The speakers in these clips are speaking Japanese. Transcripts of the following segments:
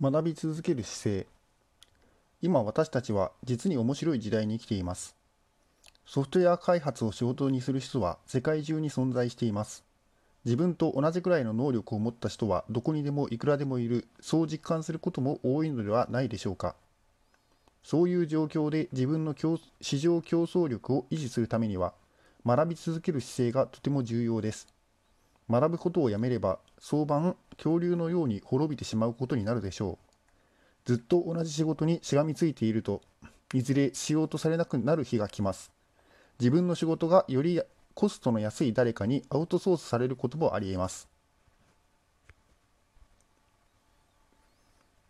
学び続ける姿勢。今私たちは実に面白い時代に生きています。ソフトウェア開発を仕事にする人は世界中に存在しています。自分と同じくらいの能力を持った人はどこにでもいくらでもいる。そう実感することも多いのではないでしょうか。そういう状況で自分の市場競争力を維持するためには学び続ける姿勢がとても重要です。学ぶことをやめれば早晩恐竜のように滅びてしまうことになるでしょう。ずっと同じ仕事にしがみついているといずれしようとされなくなる日が来ます。自分の仕事がよりコストの安い誰かにアウトソースされることもありえます。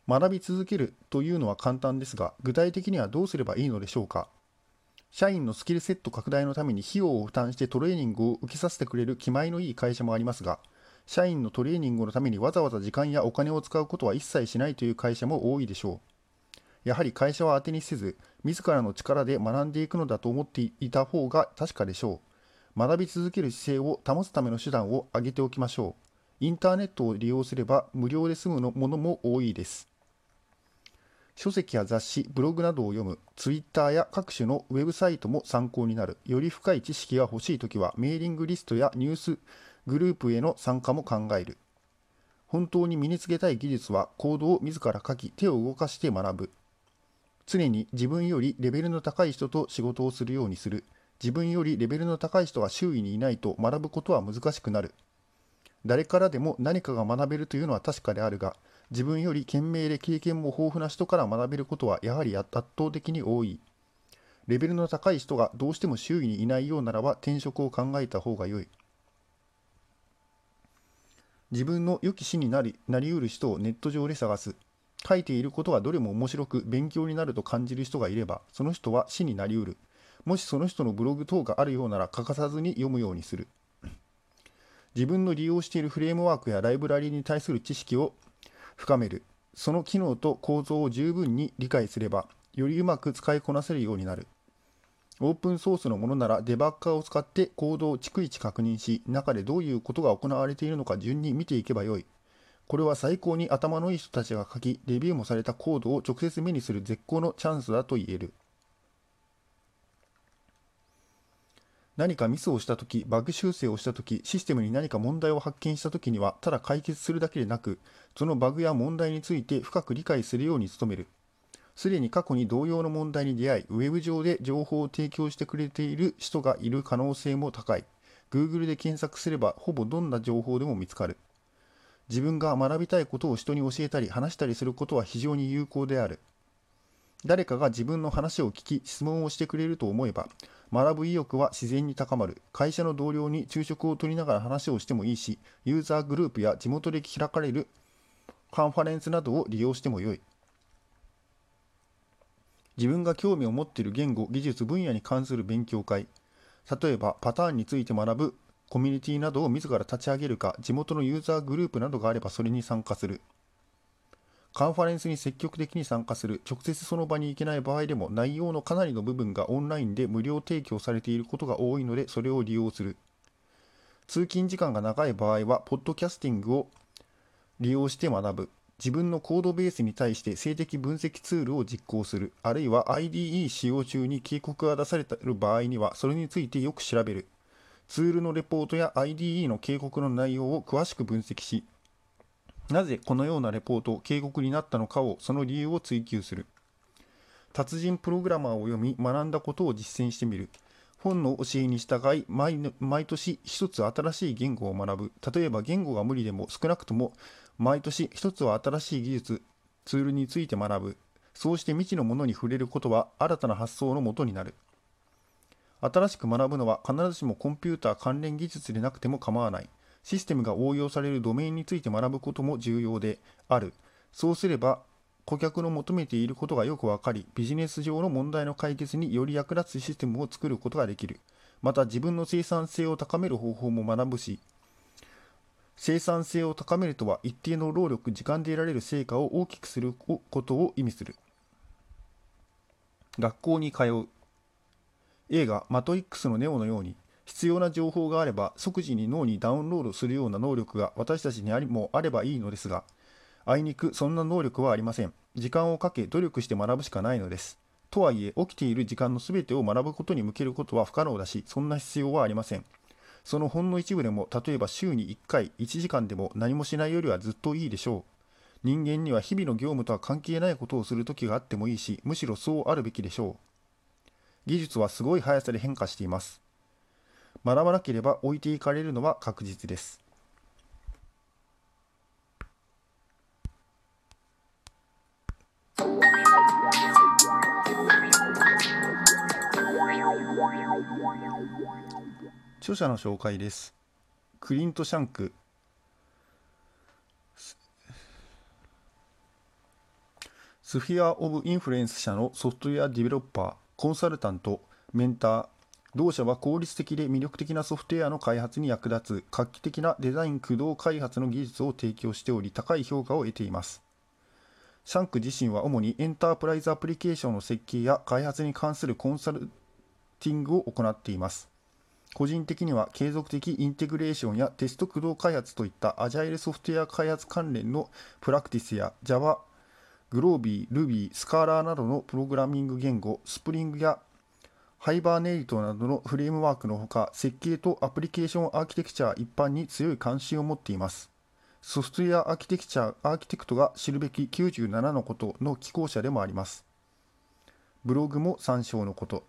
学び続けるというのは簡単ですが具体的にはどうすればいいのでしょうか？社員のスキルセット拡大のために費用を負担してトレーニングを受けさせてくれる気前のいい会社もありますが、社員のトレーニングのためにわざわざ時間やお金を使うことは一切しないという会社も多いでしょう。やはり会社は当てにせず、自らの力で学んでいくのだと思っていた方が確かでしょう。学び続ける姿勢を保つための手段を挙げておきましょう。インターネットを利用すれば無料で済むものも多いです。書籍や雑誌、ブログなどを読む、ツイッターや各種のウェブサイトも参考になる、より深い知識が欲しいときは、メーリングリストやニュースグループへの参加も考える。本当に身につけたい技術は、コードを自ら書き、手を動かして学ぶ。常に自分よりレベルの高い人と仕事をするようにする。自分よりレベルの高い人が周囲にいないと学ぶことは難しくなる。誰からでも何かが学べるというのは確かであるが、自分より賢明で経験も豊富な人から学べることはやはり圧倒的に多い。レベルの高い人がどうしても周囲にいないようならば転職を考えた方が良い。自分の良き死になりなりうる人をネット上で探す。書いていることがどれも面白く勉強になると感じる人がいれば、その人は死になりうる。もしその人のブログ等があるようなら欠かさずに読むようにする。自分の利用しているフレームワークやライブラリに対する知識を深める。その機能と構造を十分に理解すればよりうまく使いこなせるようになる。オープンソースのものならデバッカーを使ってコードを逐一確認し中でどういうことが行われているのか順に見ていけばよい。これは最高に頭のいい人たちが書きレビューもされたコードを直接目にする絶好のチャンスだと言える。何かミスをしたとき、バグ修正をしたとき、システムに何か問題を発見したときには、ただ解決するだけでなく、そのバグや問題について深く理解するように努める。すでに過去に同様の問題に出会い、ウェブ上で情報を提供してくれている人がいる可能性も高い。Google で検索すれば、ほぼどんな情報でも見つかる。自分が学びたいことを人に教えたり話したりすることは非常に有効である。誰かが自分の話を聞き質問をしてくれると思えば学ぶ意欲は自然に高まる。会社の同僚に昼食をとりながら話をしてもいいし、ユーザーグループや地元で開かれるカンファレンスなどを利用してもよい。自分が興味を持っている言語、技術分野に関する勉強会、例えばパターンについて学ぶコミュニティなどを自ら立ち上げるか、地元のユーザーグループなどがあればそれに参加する。カンファレンスに積極的に参加する、直接その場に行けない場合でも内容のかなりの部分がオンラインで無料提供されていることが多いので、それを利用する。通勤時間が長い場合は、ポッドキャスティングを利用して学ぶ。自分のコードベースに対して性的分析ツールを実行する。あるいは IDE 使用中に警告が出されている場合には、それについてよく調べる。ツールのレポートや IDE の警告の内容を詳しく分析し、なぜこのようなレポート、警告になったのかを、その理由を追求する。達人プログラマーを読み、学んだことを実践してみる。本の教えに従い毎、毎年一つ新しい言語を学ぶ。例えば言語が無理でも少なくとも毎年一つは新しい技術、ツールについて学ぶ。そうして未知のものに触れることは新たな発想のもとになる。新しく学ぶのは必ずしもコンピューター関連技術でなくても構わない。システムが応用されるドメインについて学ぶことも重要である。そうすれば、顧客の求めていることがよくわかり、ビジネス上の問題の解決により役立つシステムを作ることができる。また自分の生産性を高める方法も学ぶし、生産性を高めるとは一定の労力、時間で得られる成果を大きくすることを意味する。学校に通う。映画マトリックスのネオのように、必要な情報があれば即時に脳にダウンロードするような能力が私たちにありもあればいいのですがあいにくそんな能力はありません。時間をかけ努力して学ぶしかないのです。とはいえ、起きている時間のすべてを学ぶことに向けることは不可能だし、そんな必要はありません。そのほんの一部でも、例えば週に1回、1時間でも何もしないよりはずっといいでしょう。人間には日々の業務とは関係ないことをする時があってもいいし、むしろそうあるべきでしょう。技術はすごい速さで変化しています。学ばなければ置いていかれるのは確実です。著者の紹介です。クリント・シャンク。 Sphere of Influence 社のソフトウェアディベロッパー、コンサルタント、メンター、同社は効率的で魅力的なソフトウェアの開発に役立つ画期的なデザイン駆動開発の技術を提供しており高い評価を得ています。シャンク自身は主にエンタープライズアプリケーションの設計や開発に関するコンサルティングを行っています。個人的には継続的インテグレーションやテスト駆動開発といったアジャイルソフトウェア開発関連のプラクティスや Java、 Groovy、Ruby、 Scala などのプログラミング言語、スプリングや Hibernate などのフレームワークのほか、設計とアプリケーションアーキテクチャ一般に強い関心を持っています。ソフトウェアアーキテクチャアーキテクトが知るべき97のことの寄稿者でもあります。ブログも参照のこと。